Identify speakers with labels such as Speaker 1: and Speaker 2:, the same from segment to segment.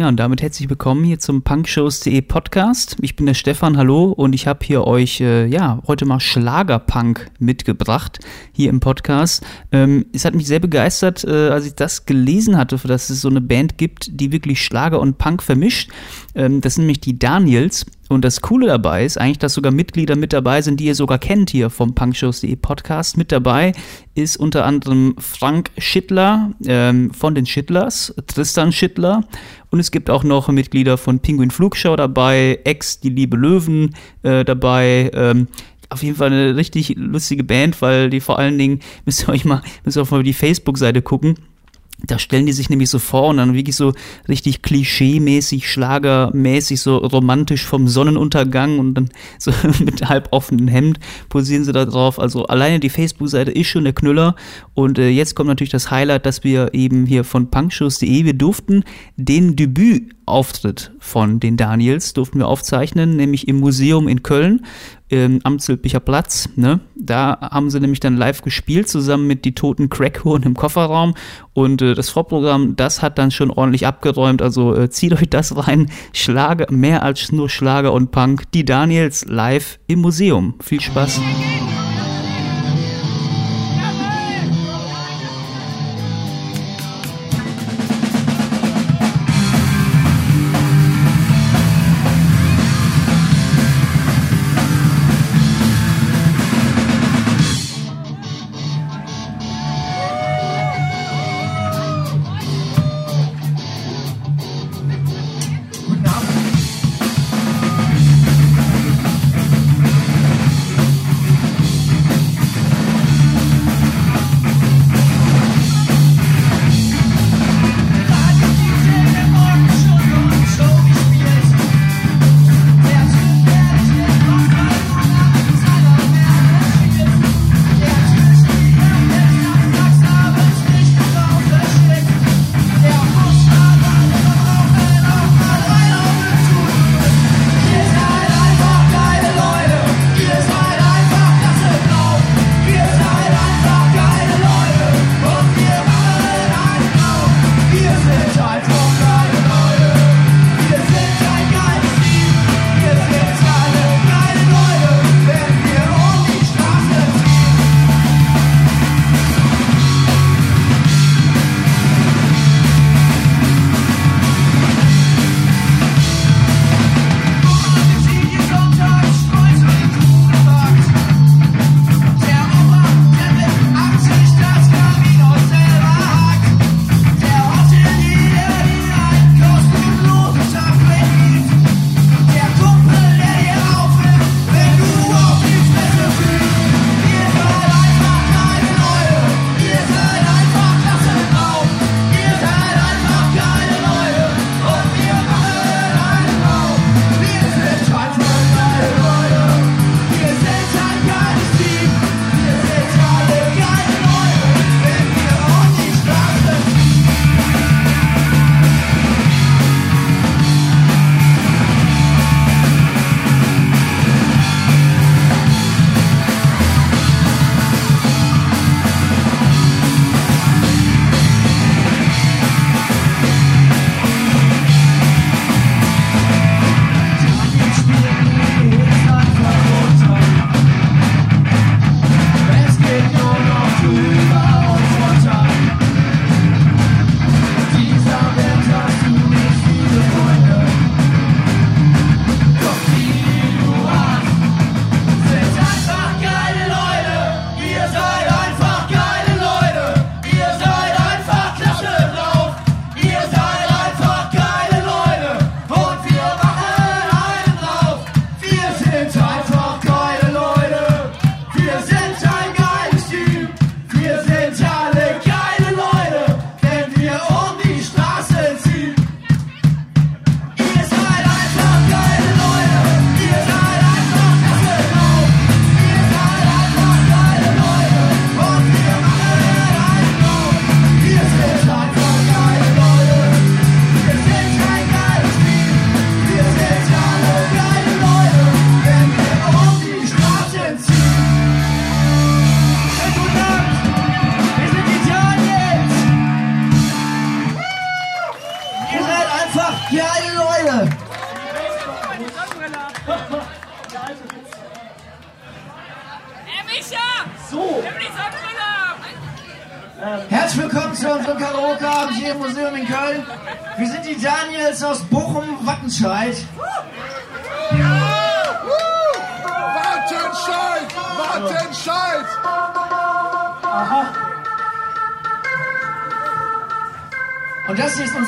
Speaker 1: Ja, und damit herzlich willkommen hier zum punkshows.de Podcast. Ich bin der Stefan, hallo, und ich habe hier euch, äh, ja, heute mal Schlagerpunk mitgebracht, hier im Podcast. Ähm, es hat mich sehr begeistert, äh, als ich das gelesen hatte, dass es so eine Band gibt, die wirklich Schlager und Punk vermischt. Ähm, das sind nämlich die Daniels. Und das Coole dabei ist eigentlich, dass sogar Mitglieder mit dabei sind, die ihr sogar kennt hier vom punkshows.de Podcast. Mit dabei ist unter anderem Frank Schittler ähm, von den Schittlers, Tristan Schittler und es gibt auch noch Mitglieder von Penguin Flugschau dabei, Ex, die liebe Löwen äh, dabei. Ähm, auf jeden Fall eine richtig lustige Band, weil die vor allen Dingen, müsst ihr euch mal, müsst ihr auch mal die Facebook-Seite gucken da stellen die sich nämlich so vor und dann wirklich so richtig klischee-mäßig, schlagermäßig, so romantisch vom Sonnenuntergang und dann so mit halb offenem Hemd posieren sie da drauf. Also alleine die Facebook-Seite ist schon der Knüller. Und äh, jetzt kommt natürlich das Highlight, dass wir eben hier von punkshows.de, wir durften den Debütauftritt von den Daniels, durften wir aufzeichnen, nämlich im Museum in Köln ähm, am Zülpicher Platz. Ne? Da haben sie nämlich dann live gespielt, zusammen mit die toten Crackhuren im Kofferraum. Und äh, das Vorprogramm, das hat dann schon ordentlich abgeräumt. Also äh, zieht euch das rein. Schlager, mehr als nur Schlager und Punk. Die Daniels live im Museum. Viel Spaß.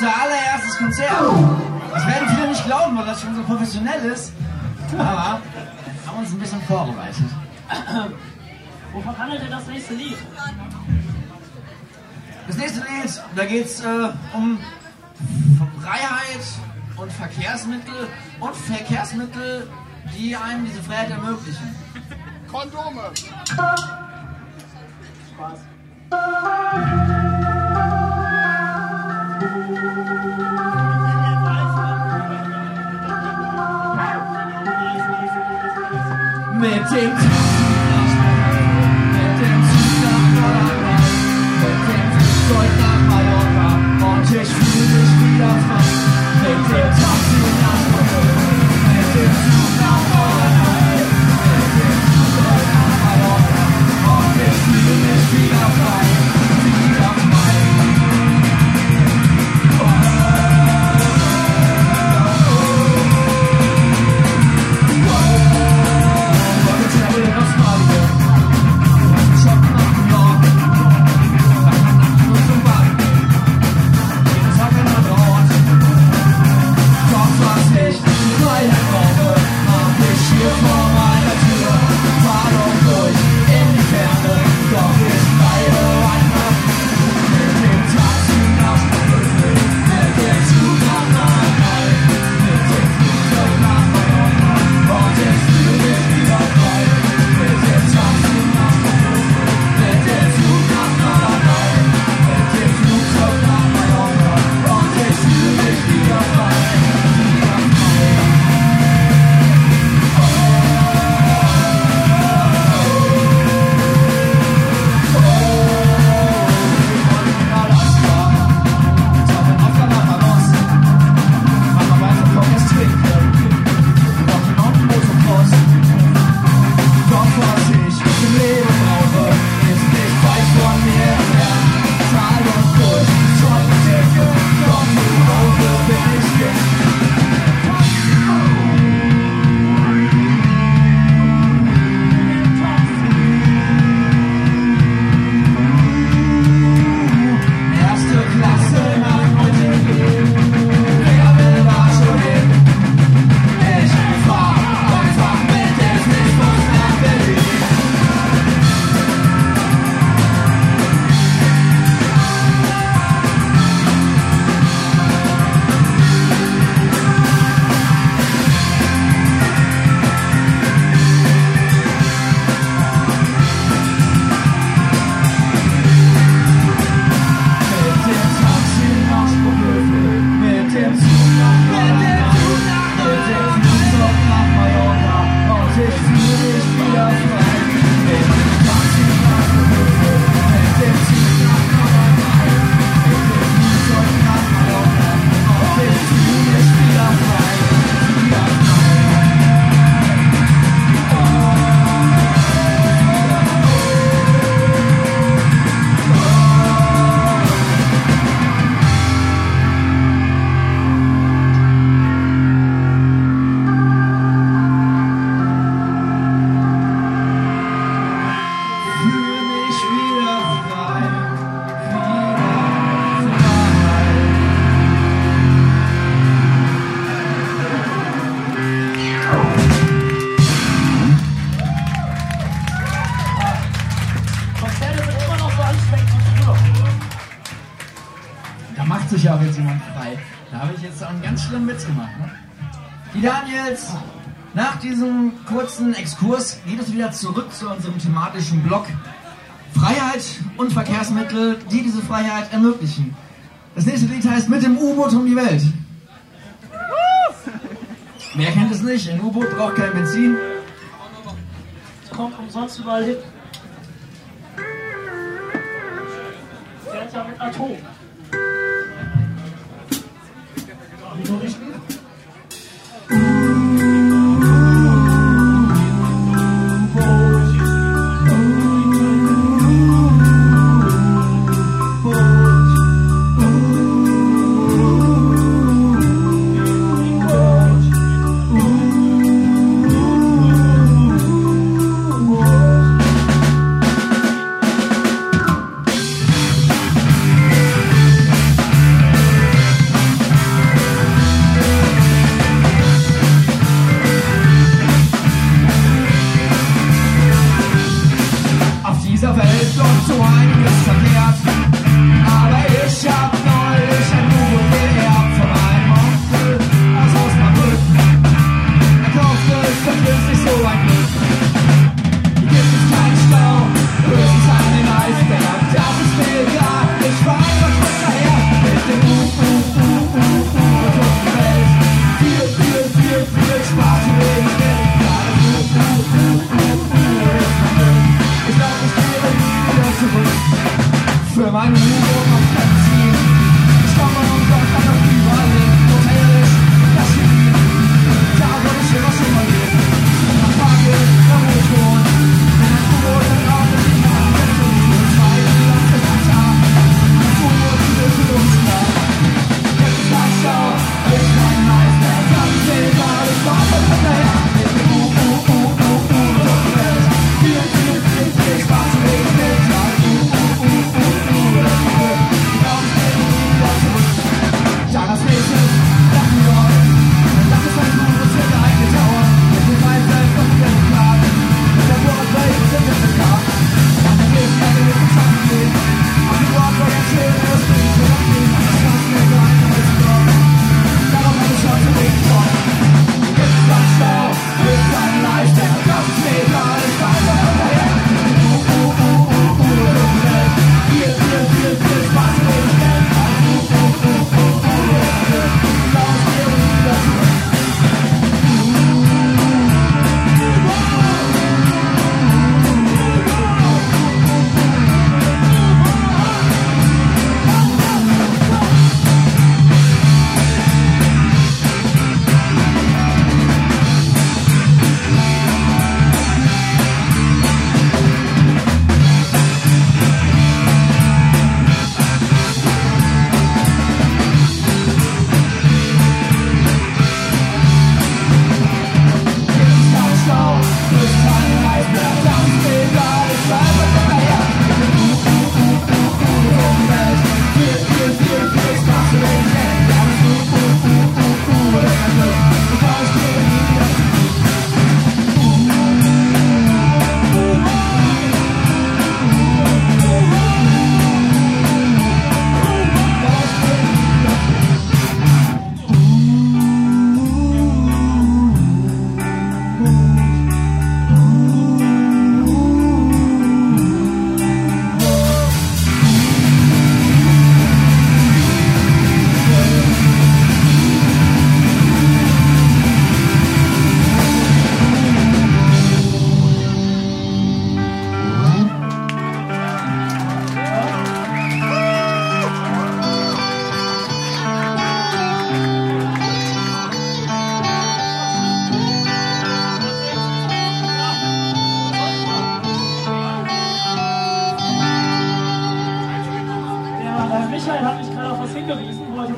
Speaker 2: Unser allererstes Konzert. Das werden viele nicht glauben, weil das schon so professionell ist. Aber wir haben uns ein bisschen vorbereitet.
Speaker 3: Wovon handelt denn das nächste Lied?
Speaker 2: Das nächste Lied, da geht es äh, um Freiheit und Verkehrsmittel und Verkehrsmittel, die einem diese Freiheit ermöglichen.
Speaker 4: Kondome!
Speaker 3: Spaß.
Speaker 2: Mit dem Da macht sich ja auch jetzt jemand frei. Da habe ich jetzt auch einen ganz schlimmen Witz gemacht. Ne? Die Daniels, nach diesem kurzen Exkurs geht es wieder zurück zu unserem thematischen Block. Freiheit und Verkehrsmittel, die diese Freiheit ermöglichen. Das nächste Lied heißt Mit dem U-Boot um die Welt. Wer kennt es nicht? Ein U-Boot braucht kein Benzin.
Speaker 3: Es kommt umsonst überall hin. Fährt ja mit Atom.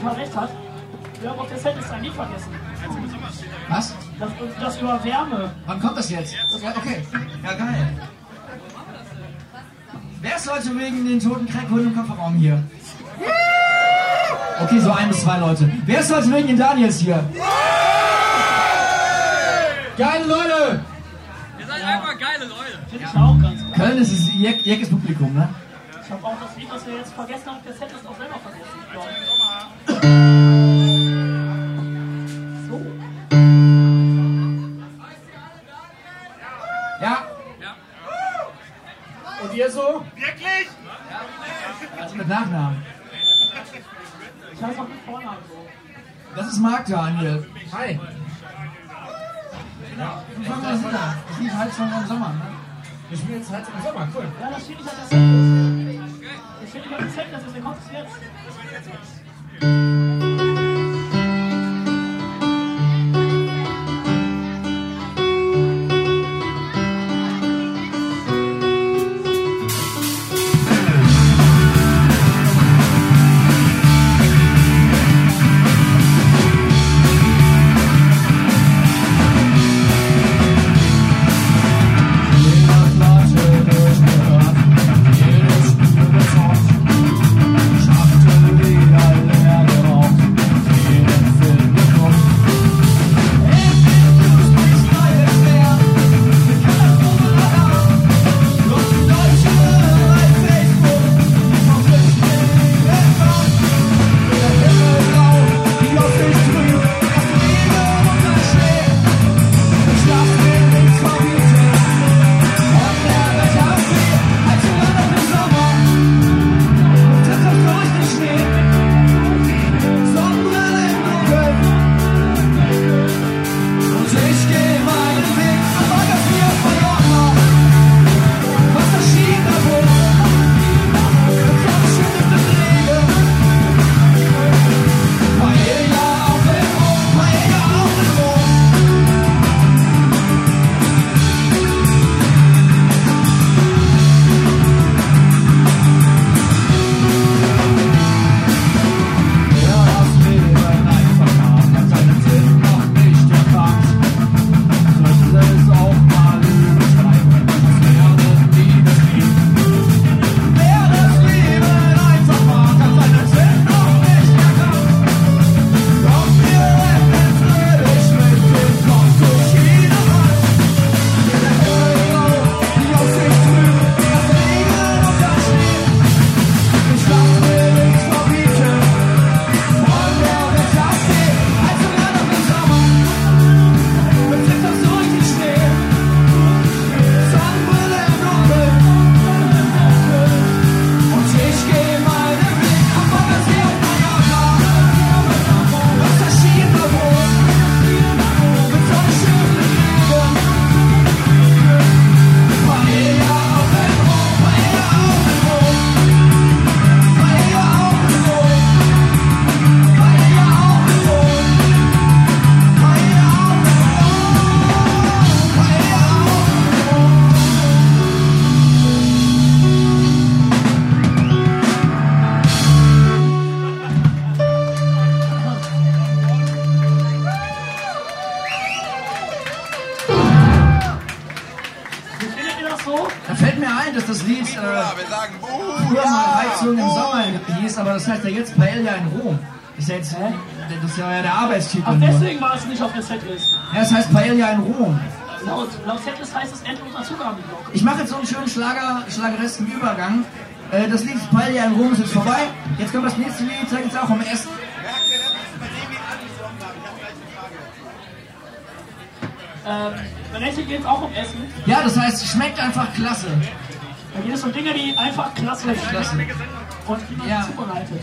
Speaker 2: Vermisst hat. Wir haben auf der Setlist ein Lied vergessen.
Speaker 5: Was?
Speaker 2: Das, das über Wärme.
Speaker 5: Wann kommt das jetzt? Ja, okay. Ja, geil. Wer ist heute wegen den toten Crackhunden im Kofferraum hier? Okay, so ein bis zwei Leute. Wer ist heute wegen den Daniels hier? Geile Leute!
Speaker 3: Ihr seid einfach geile Leute.
Speaker 2: Finde ich auch ganz gut.
Speaker 5: Köln ist Jeck, Jeckes Publikum, ne?
Speaker 2: Ich habe auch das Lied, das wir jetzt vergessen haben, auf der Setlist auch selber vergessen. ich. So.
Speaker 5: Ja?
Speaker 6: Und ihr so?
Speaker 5: Also mit Nachnamen.
Speaker 2: Ich heiße auch mit Vornamen so.
Speaker 5: Das ist Marc Daniel.
Speaker 6: Hi.
Speaker 5: Und fangen wir das an. Das Lied heißt von im Sommer, ne?
Speaker 6: Wir spielen jetzt halt im Sommer, cool.
Speaker 2: Ja, das steht nicht auf der Setlist. Das steht nicht auf der Setlist, deswegen kommt es jetzt.
Speaker 5: Das ist ja, jetzt, das ist ja der Arbeitstitel.
Speaker 2: Ach, deswegen war es nicht auf der Setlist.
Speaker 5: Ja, das heißt Paella in Rom.
Speaker 2: Laut, laut Setlist heißt es endloser Zugabenblock.
Speaker 5: Ich mache jetzt so einen schönen Schlager, schlageresken Übergang. Äh, das Lied Paella in Rom ist jetzt vorbei. Jetzt kommt das nächste Lied, geht es auch um Essen.
Speaker 2: Ähm, bei Netflix geht es auch um Essen.
Speaker 5: Ja, das heißt, schmeckt einfach klasse.
Speaker 2: Da geht es um Dinge, die einfach klasse sind. Und wie man
Speaker 5: Ja.
Speaker 2: zubereitet.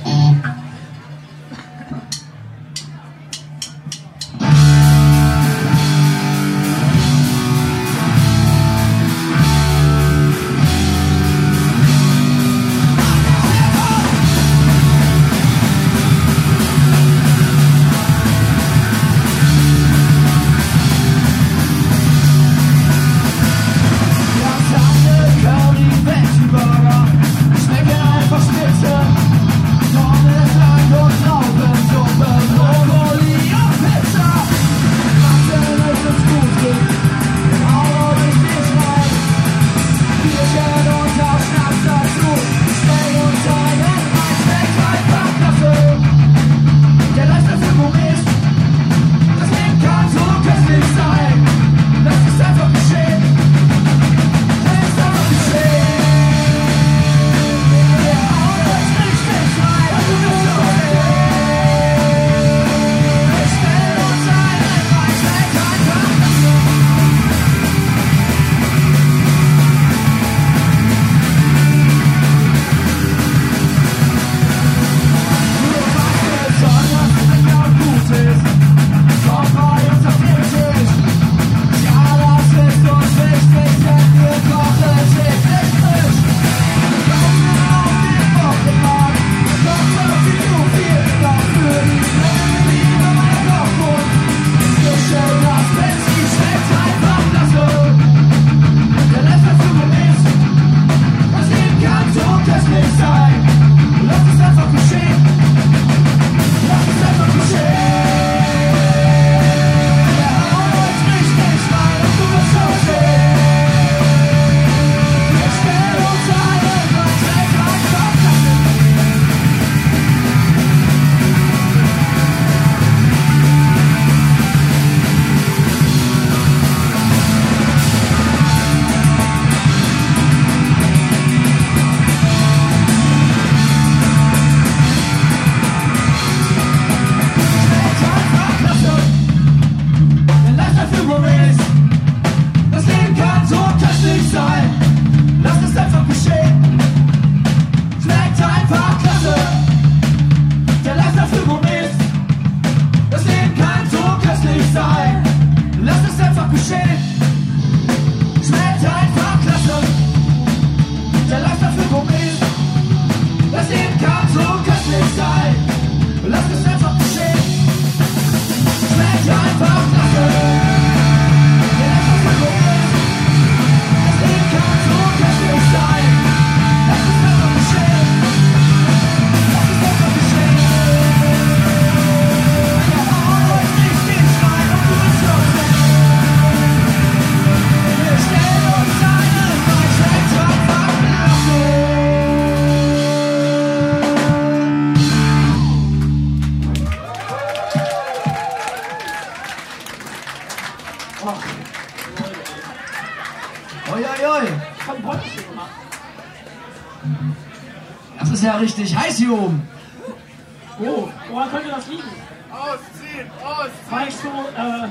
Speaker 3: Äh,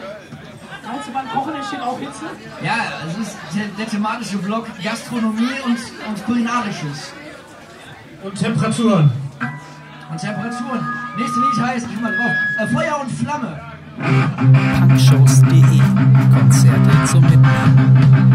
Speaker 3: meinst du, beim Kochen entsteht auch Hitze?
Speaker 1: Ja, es ist der, der thematische Vlog Gastronomie und, und Kulinarisches.
Speaker 6: Und Temperaturen.
Speaker 1: Und Temperaturen. Nächste Lied heißt, ich mal drauf, oh, äh, Feuer und Flamme.
Speaker 2: Punkshows.de Konzerte zum Mitnehmen.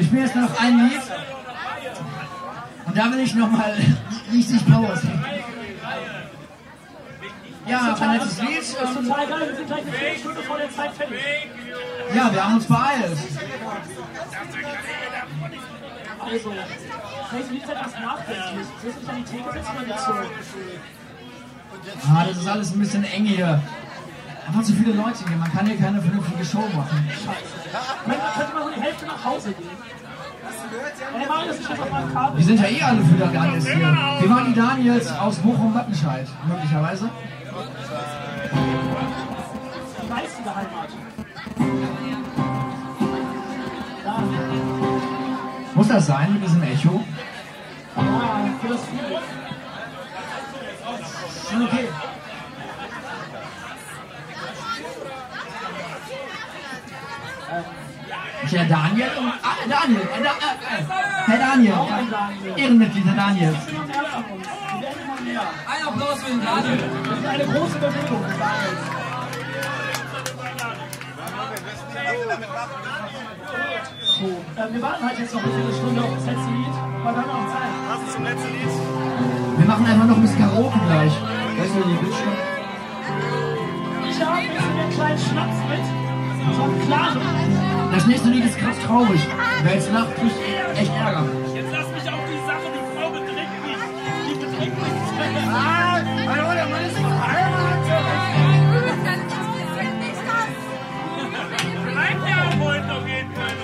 Speaker 1: Ich spiele jetzt noch ein Lied. Und da will ich nochmal richtig Power sehen.
Speaker 2: Ja, ein letztes Lied.
Speaker 3: Das ist total ähm, geil, wir sind gleich eine Viertelstunde vor der Zeit fertig.
Speaker 2: Ja, wir haben uns beeilt.
Speaker 3: Also, welches Lied hat das nachgedacht? Du hast mich an die Theke setzen oder so?
Speaker 2: Ah, das ist alles ein bisschen eng hier. Einfach zu viele Leute hier, man kann hier keine vernünftige Show machen. Scheiße.
Speaker 3: Könnte, könnte man so die Hälfte nach Hause gehen? Ey, Marius, ich hab Kabel.
Speaker 2: Wir sind ja eh alle für der Daniels hier. Wir waren die Daniels aus Bochum-Wattenscheid, möglicherweise.
Speaker 3: Die geistige Heimat. Ja,
Speaker 2: Muss das sein mit diesem Echo?
Speaker 3: ja, für das Feeling.
Speaker 2: Okay. Herr Daniel und. Ah, Daniel! Äh, äh, Herr Daniel! Ehrenmitglied, Herr Daniel.
Speaker 7: Ein Applaus für den Daniel.
Speaker 3: Wir sind eine große Bewegung. So, äh, wir warten halt jetzt noch eine Viertelstunde auf das letzte Lied, weil wir haben noch Zeit.
Speaker 6: Was ist zum letzten Lied?
Speaker 2: Wir machen einfach noch ein bisschen Karaoke gleich. Weißt du, die Bildschirm?
Speaker 3: Ich habe jetzt einen kleinen Schnaps mit.
Speaker 2: Das nächste Lied ist krass traurig. Wer jetzt lacht, kriegt echt Ärger.
Speaker 6: Jetzt lass mich auf die Sache, die Frau betrinkt mich. Die betrinkt mich. Ah, hallo, der Mann ist verheiratet. Bleibt ja am Mund auf jeden Fall.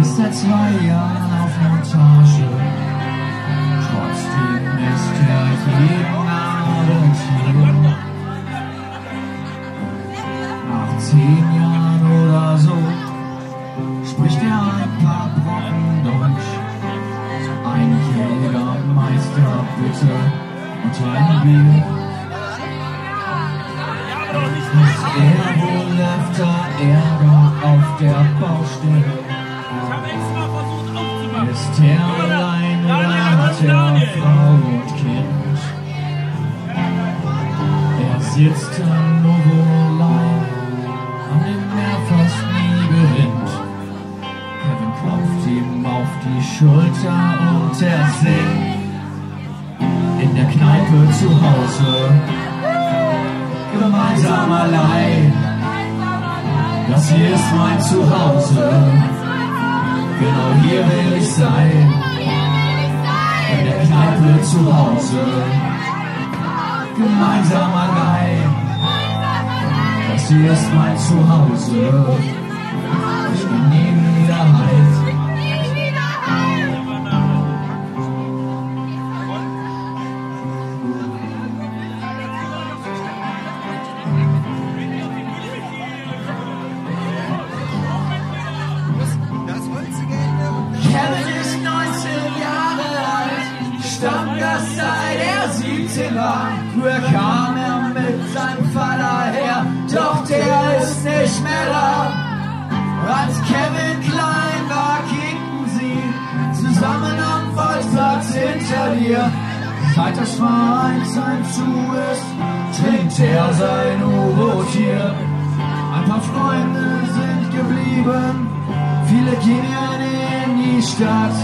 Speaker 2: Ist seit zwei Jahren auf Montage. Trotzdem ist er jeden Abend. Nach zehn Jahren oder so spricht er ein paar Brocken Deutsch. Ein Jägermeister bitte und ein Bier. Ist er wohl öfter Ärger auf der Baustelle? Ist er allein oder hat er Frau und Kind? Er sitzt an Novolai, an dem er fast nie gewinnt. Kevin klopft ihm auf die Schulter und er singt in der Kneipe zu Hause. Gemeinsam allein, das hier ist mein Zuhause. Genau hier will ich sein, in der Kneipe zu Hause. Gemeinsam allein, hier ist mein Zuhause. Ich bin nie wieder heim. Kevin ist 19 Jahre alt, Stammgast seit er 17 war. Früher kam Seit das Vereinsheim zu ist, trinkt er sein U-Boot-Tier. Ein paar Freunde sind geblieben, viele gehen in die Stadt,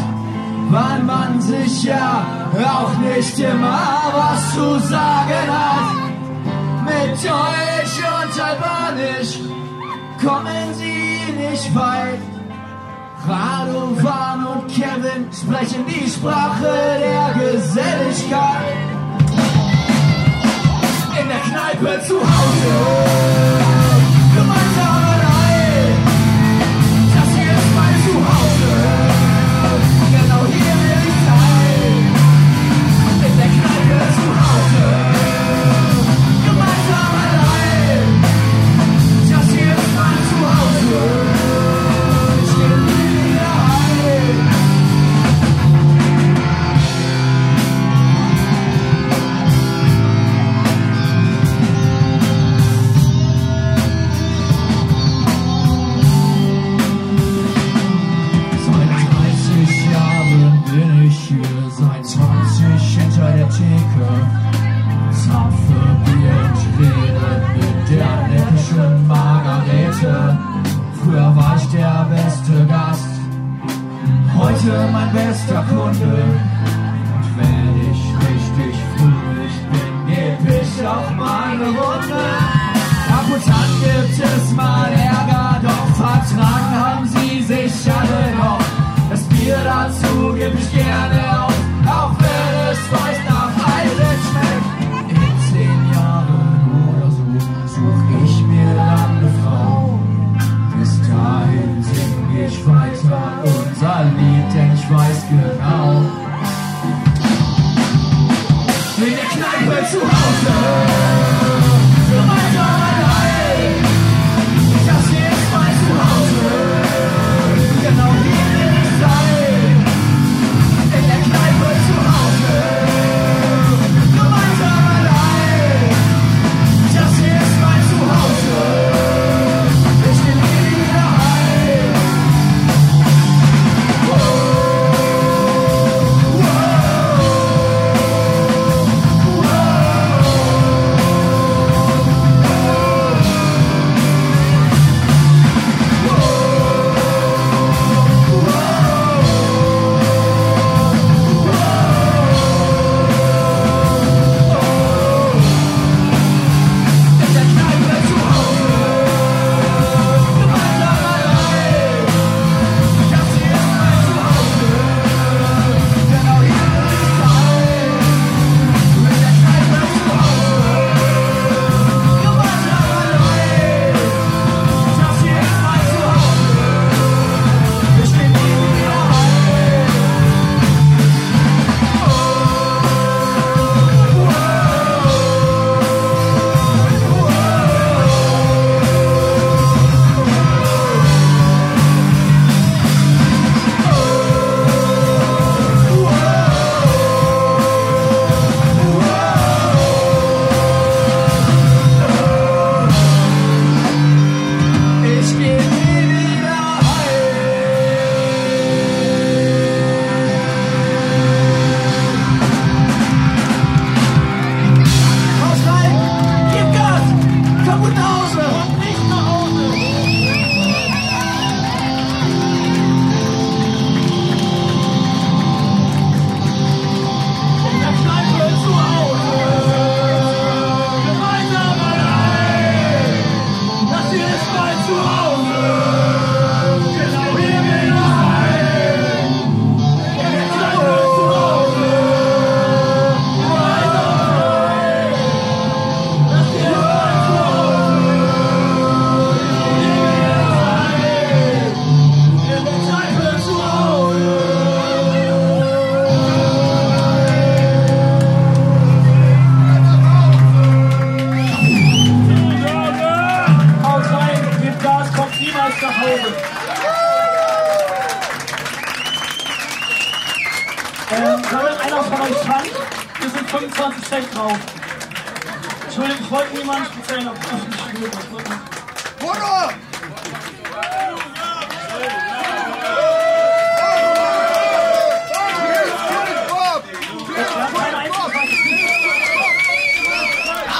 Speaker 2: weil man sich ja auch nicht immer was zu sagen hat. Mit Deutsch und Albanisch kommen sie nicht weit. Radovan und Kevin sprechen die Sprache der Geselligkeit. Kneipe zu Hause.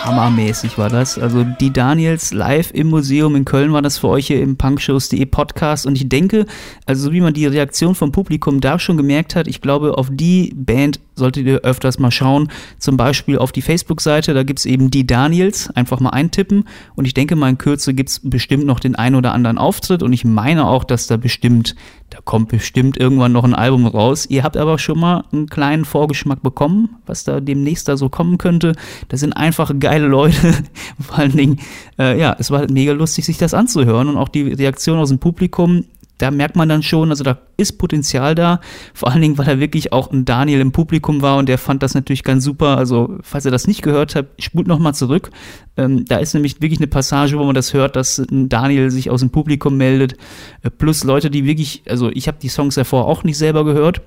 Speaker 1: Hammermäßig war das. Also die Daniels live im Museum in Köln war das für euch hier im punkshows.de Podcast. Und ich denke, also so wie man die Reaktion vom Publikum da schon gemerkt hat, ich glaube, auf die Band solltet ihr öfters mal schauen. Zum Beispiel auf die Facebook-Seite, da gibt es eben die Daniels, einfach mal eintippen und ich denke mal in Kürze gibt es bestimmt noch den ein oder anderen Auftritt und ich meine auch, dass da bestimmt, da kommt bestimmt irgendwann noch ein Album raus. Ihr habt aber schon mal einen kleinen Vorgeschmack bekommen, was da demnächst da so kommen könnte. Das sind einfach geile Leute. Vor allen Dingen, äh, ja, es war halt mega lustig, sich das anzuhören und auch die Reaktion aus dem Publikum. Da merkt man dann schon, also da ist Potenzial da. Vor allen Dingen, weil da wirklich auch ein Daniel im Publikum war und der fand das natürlich ganz super. Also, falls ihr das nicht gehört habt, spult nochmal zurück. Ähm, da ist nämlich wirklich eine Passage, wo man das hört, dass ein Daniel sich aus dem Publikum meldet. Äh, plus Leute, die wirklich, also ich habe die Songs davor auch nicht selber gehört.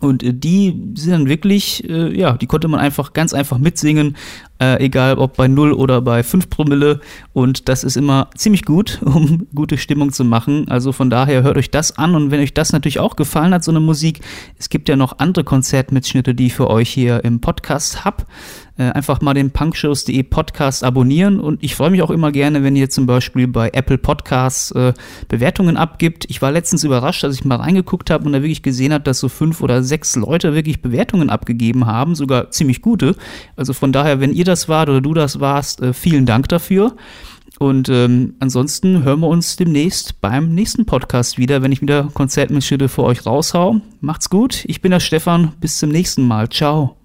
Speaker 1: Und äh, die sind dann wirklich, äh, ja, die konnte man einfach ganz einfach mitsingen, äh, egal ob bei 0 oder bei 5 Promille. Und das ist immer ziemlich gut, um gute Stimmung zu machen. Also von daher hört euch das an. Und wenn euch das natürlich auch gefallen hat, so eine Musik, es gibt ja noch andere Konzertmitschnitte, die ich für euch hier im Podcast hab. Äh, einfach mal den punkshows.de Podcast abonnieren und ich freue mich auch immer gerne, wenn ihr zum Beispiel bei Apple Podcasts äh, Bewertungen abgibt. Ich war letztens überrascht, als ich mal reingeguckt habe und da wirklich gesehen habe, dass so fünf oder sechs Leute wirklich Bewertungen abgegeben haben, sogar ziemlich gute. Also von daher, wenn ihr das wart oder du das warst, äh, vielen Dank dafür. Und ähm, ansonsten hören wir uns demnächst beim nächsten Podcast wieder, wenn ich wieder Konzertmitschnitte für euch raushau. Macht's gut, ich bin der Stefan, bis zum nächsten Mal. Ciao.